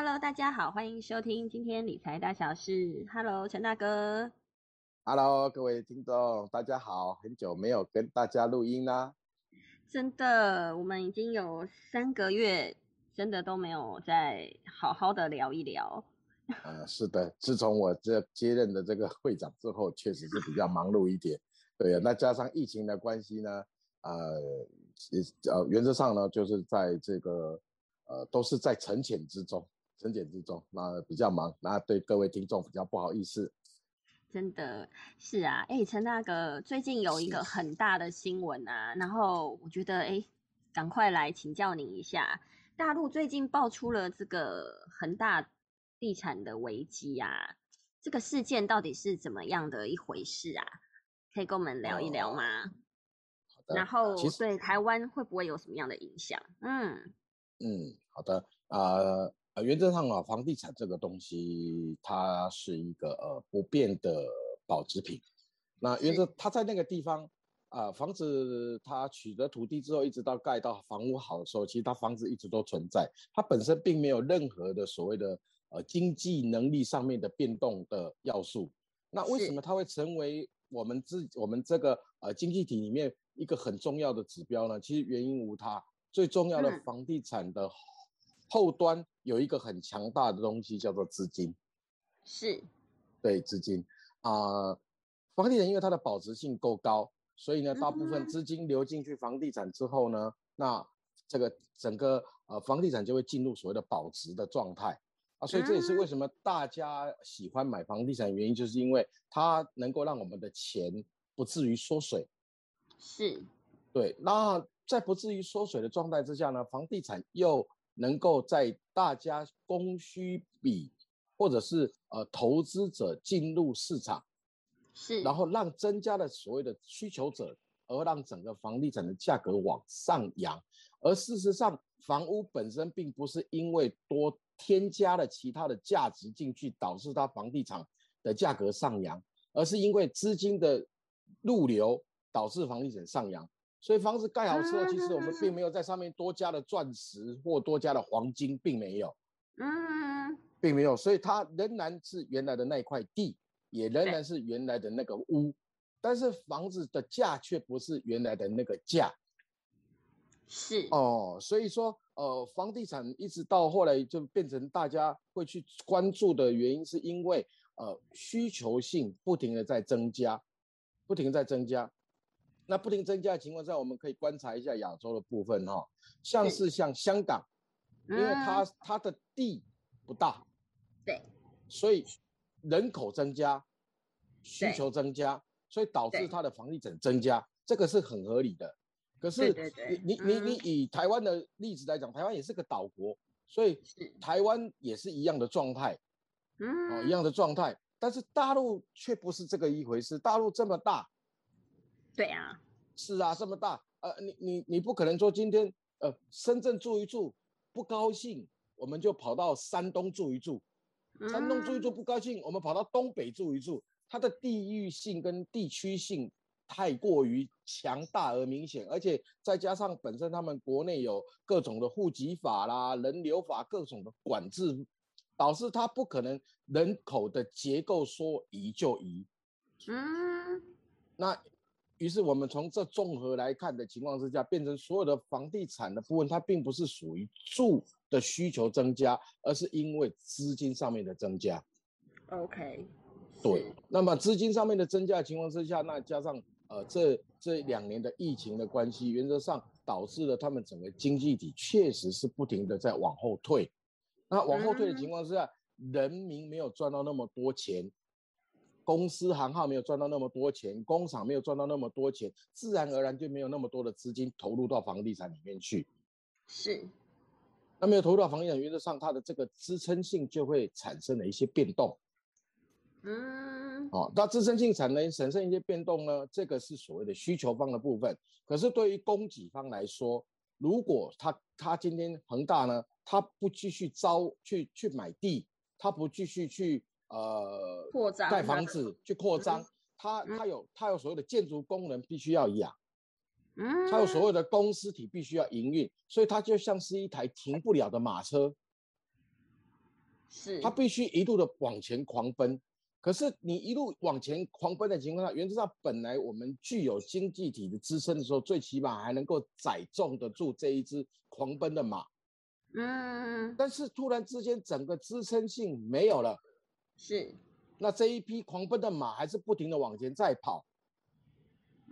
Hello，大家好，欢迎收听今天理财大小事。Hello，陈大哥。Hello，各位听众，大家好，很久没有跟大家录音啦。真的，我们已经有三个月，真的都没有再好好的聊一聊。呃，是的，自从我这接任的这个会长之后，确实是比较忙碌一点。对啊，那加上疫情的关系呢，呃，呃，原则上呢，就是在这个呃，都是在沉潜之中。增减之中，那比较忙，那对各位听众比较不好意思。真的是啊，哎，陈大哥，最近有一个很大的新闻啊，然后我觉得，哎，赶快来请教你一下，大陆最近爆出了这个恒大地产的危机啊，这个事件到底是怎么样的一回事啊？可以跟我们聊一聊吗？好的。然后对台湾会不会有什么样的影响？嗯嗯，好的啊。原则上啊，房地产这个东西，它是一个呃不变的保值品。那原则，它在那个地方啊，房子它取得土地之后，一直到盖到房屋好的时候，其实它房子一直都存在，它本身并没有任何的所谓的呃经济能力上面的变动的要素。那为什么它会成为我们自我们这个呃经济体里面一个很重要的指标呢？其实原因无他，最重要的房地产的。后端有一个很强大的东西叫做资金，是，对资金。啊，房地产因为它的保值性够高，所以呢，大部分资金流进去房地产之后呢，那这个整个呃房地产就会进入所谓的保值的状态。啊，所以这也是为什么大家喜欢买房地产的原因，就是因为它能够让我们的钱不至于缩水，是，对，那在不至于缩水的状态之下呢，房地产又能够在大家供需比，或者是呃投资者进入市场，是，然后让增加了所谓的需求者，而让整个房地产的价格往上扬。而事实上，房屋本身并不是因为多添加了其他的价值进去，导致它房地产的价格上扬，而是因为资金的入流导致房地产上扬。所以房子盖好之后，其实我们并没有在上面多加了钻石或多加了黄金，并没有，嗯，并没有。所以它仍然是原来的那块地，也仍然是原来的那个屋，但是房子的价却不是原来的那个价。是哦，所以说，呃，房地产一直到后来就变成大家会去关注的原因，是因为呃需求性不停的在增加，不停在增加。那不停增加的情况下，我们可以观察一下亚洲的部分哈，像是像香港，因为它它的地不大，对，所以人口增加，需求增加，所以导致它的房地产增加，这个是很合理的。可是你你你你以台湾的例子来讲，台湾也是个岛国，所以台湾也是一样的状态，嗯，一样的状态，但是大陆却不是这个一回事，大陆这么大。对啊，是啊，这么大，呃，你你你不可能说今天呃深圳住一住不高兴，我们就跑到山东住一住，山东住一住不高兴，我们跑到东北住一住，它的地域性跟地区性太过于强大而明显，而且再加上本身他们国内有各种的户籍法啦、人流法各种的管制，导致它不可能人口的结构说移就移，嗯，那。于是我们从这综合来看的情况之下，变成所有的房地产的部分，它并不是属于住的需求增加，而是因为资金上面的增加。OK，对。那么资金上面的增加的情况之下，那加上呃这这两年的疫情的关系，原则上导致了他们整个经济体确实是不停的在往后退。那往后退的情况之下，人民没有赚到那么多钱。公司行号没有赚到那么多钱，工厂没有赚到那么多钱，自然而然就没有那么多的资金投入到房地产里面去。是，那没有投入到房地产，原则上它的这个支撑性就会产生了一些变动。嗯，哦，那支撑性产生产生一些变动呢？这个是所谓的需求方的部分。可是对于供给方来说，如果他他今天恒大呢，他不继续招去去买地，他不继续去。呃，扩张盖房子去扩张，它它有它有所谓的建筑工人必须要养，嗯，它有所谓的公司体必须要营运，所以它就像是一台停不了的马车，是它必须一路的往前狂奔。可是你一路往前狂奔的情况下，原则上本来我们具有经济体的支撑的时候，最起码还能够载重得住这一只狂奔的马。嗯，但是突然之间整个支撑性没有了，是，那这一匹狂奔的马还是不停的往前再跑，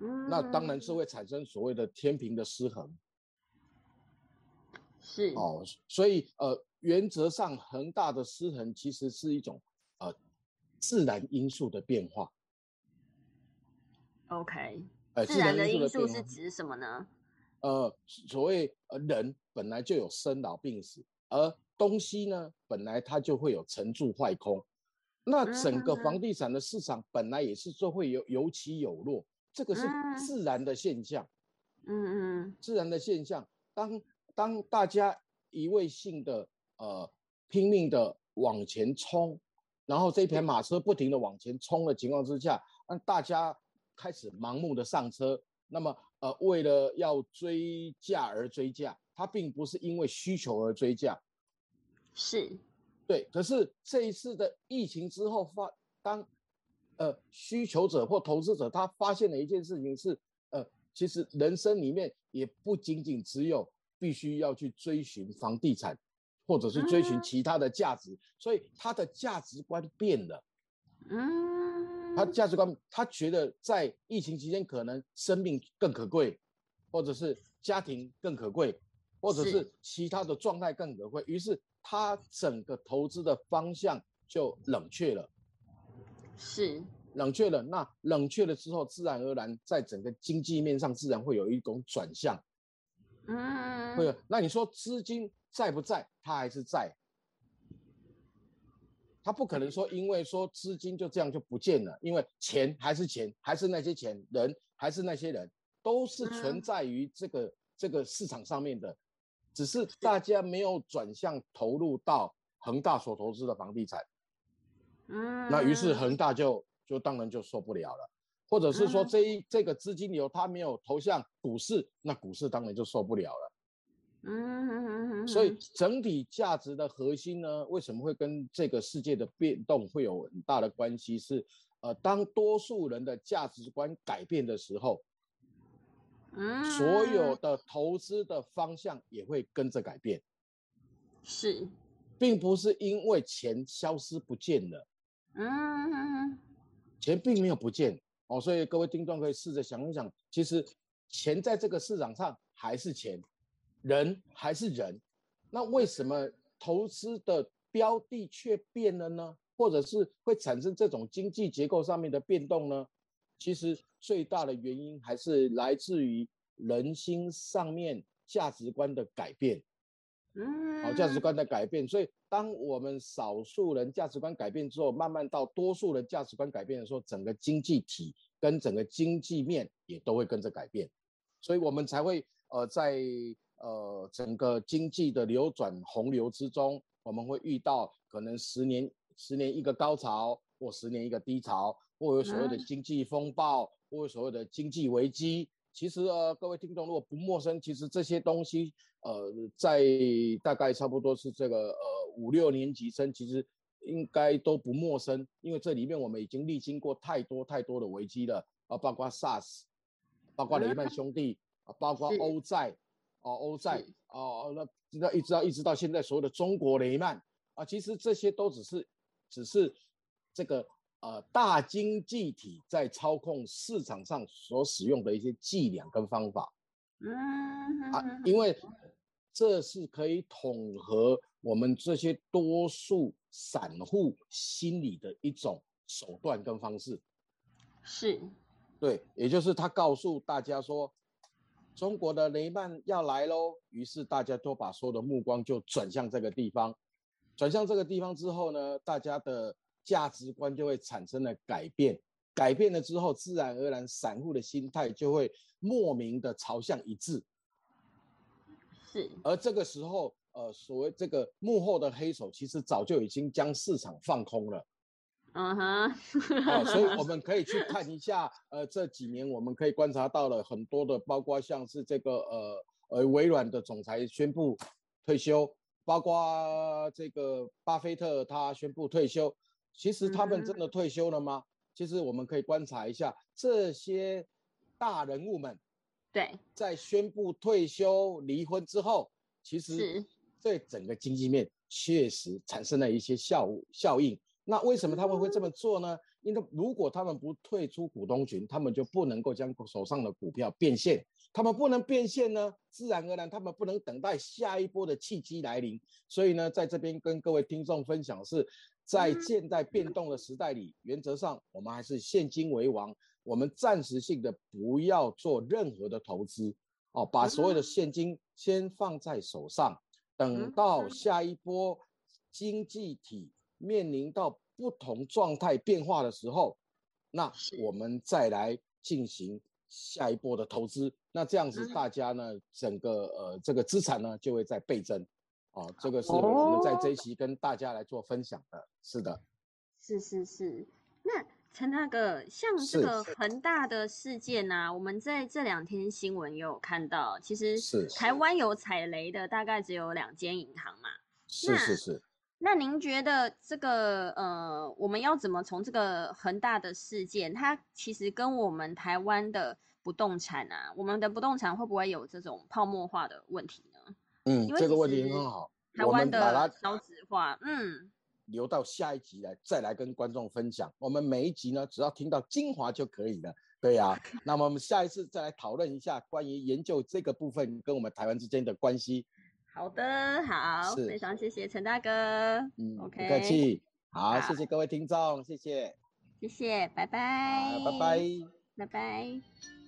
嗯，那当然是会产生所谓的天平的失衡。是哦，所以呃，原则上恒大的失衡其实是一种呃自然因素的变化。OK，呃，自然的因因素是指什么呢？呃，所谓呃人本来就有生老病死，而东西呢本来它就会有成住坏空，那整个嗯。房地产的市场本来也是说会有有起有落，这个是嗯。自然的现象，嗯嗯，自然的现象。当当大家一味性的呃拼命的往前冲，然后这一匹马车不停的往前冲的情况之下，让大家开始盲目的上车，那么呃为了要追价而追价，它并不是因为需求而追价，是，对。可是这一次的疫情之后发，当呃需求者或投资者他发现了一件事情是，呃，其实人生里面也不仅仅只有必须要去追寻房地产，或者是追寻嗯其他的价值，所以他的价值观变了。嗯，他价值观，他觉得在疫情期间可能生命更可贵，或者是家庭更可贵，或者是是其他的状态更可贵，于是他整个投资的方向就冷却了，是，冷却了。那冷却了之后，自然而然在整个经济面上自然会有一种转向，嗯，会有。那你说资金在不在？它还是在。他不可能说，因为说资金就这样就不见了，因为钱还是钱，还是那些钱，人还是那些人，都是存嗯在于这个、这个市场上面的，只是大家没有转向投入到恒大所投资的房地产，嗯，那于是恒大就就当然就受不了了，或者是说嗯这一这个资金流它没有投向股市，那股市当然就受不了了。嗯，所以整体价值的核心呢，为什么会跟这个世界的变动会有很大的关系？是呃，当多数人的价值观改变的时候，嗯，所有的投资的方向也会跟着改变，是，并不是因为钱消失不见了，嗯，钱并没有不见哦。所以各位听众可以试着想一想，其实钱在这个市场上还是钱，人还是人，那为什么投资的标的却变了呢？或者是会产生这种经济结构上面的变动呢？其实最大的原因还是来自于人心上面价值观的改变。嗯，好，价值观的改变。所以，当我们少数人价值观改变之后，慢慢到多数人价值观改变的时候，整个经济体跟整个经济面也都会跟着改变。所以我们才会呃，在呃整个经济的流转洪流之中，我们会遇到可能十年十年一个高潮，或十年一个低潮，或有所谓的嗯经济风暴，或有所谓的经济危机。其实呃，各位听众如果不陌生，其实这些东西呃，在大概差不多是这个呃五六年级生，其实应该都不陌生，因为这里面我们已经历经过太多太多的危机了啊，包括 SARS，包括雷曼兄弟啊，包括欧债哦，欧债是。哦，那那一直到一直到现在所有的中国雷曼。啊，其实这些都只是只是这个呃大经济体在操控市场上所使用的一些伎俩跟方法。嗯，啊，因为这是可以统合我们这些多数散户心理的一种手段跟方式。是，对，也就是他告诉大家说，中国的雷曼要来喽，于是大家都把所有的目光就转向这个地方，转向这个地方之后呢，大家的价值观就会产生了改变，改变了之后，自然而然散户的心态就会莫名的朝向一致，是，而这个时候，呃，所谓这个幕后的黑手，其实早就已经将市场放空了。嗯哼，哦，所以我们可以去看一下，呃，这几年我们可以观察到了很多的，包括像是这个呃呃微软的总裁宣布退休，包括这个巴菲特他宣布退休，其实他们真的退休了吗？其实我们可以观察一下这些大人物们，对，在宣布退休离婚之后，其实对整个经济面确实产生了一些效效应。那为什么他们会这么做呢？因为如果他们不退出股东群，他们就不能够将手上的股票变现。他们不能变现呢，自然而然他们不能等待下一波的契机来临。所以呢，在这边跟各位听众分享是。在现代变动的时代里，原则上我们还是现金为王。我们暂时性的不要做任何的投资，哦，把所有的现金先放在手上，等到下一波经济体面临到不同状态变化的时候，那我们再来进行下一波的投资。那这样子，大家呢，整个呃这个资产呢就会在倍增。哦，这个是我们在这一期跟大家来做分享的，是的，是是是。那陈大哥，像这个恒大的事件呢，我们在这两天新闻也有看到，其实是台湾有踩雷的，大概只有两间银行嘛。是是是。那您觉得这个呃，我们要怎么从这个恒大的事件，它其实跟我们台湾的不动产啊，我们的不动产会不会有这种泡沫化的问题呢？嗯，这个问题很好。台湾的少子化，嗯，留到下一集来再来跟观众分享。我们每一集呢，只要听到精华就可以了。对呀，那么我们下一次再来讨论一下关于研究这个部分跟我们台湾之间的关系。好的，好，非常谢谢陈大哥。嗯，OK，不客气。好，谢谢各位听众，谢谢，谢谢，拜拜，拜拜，拜拜。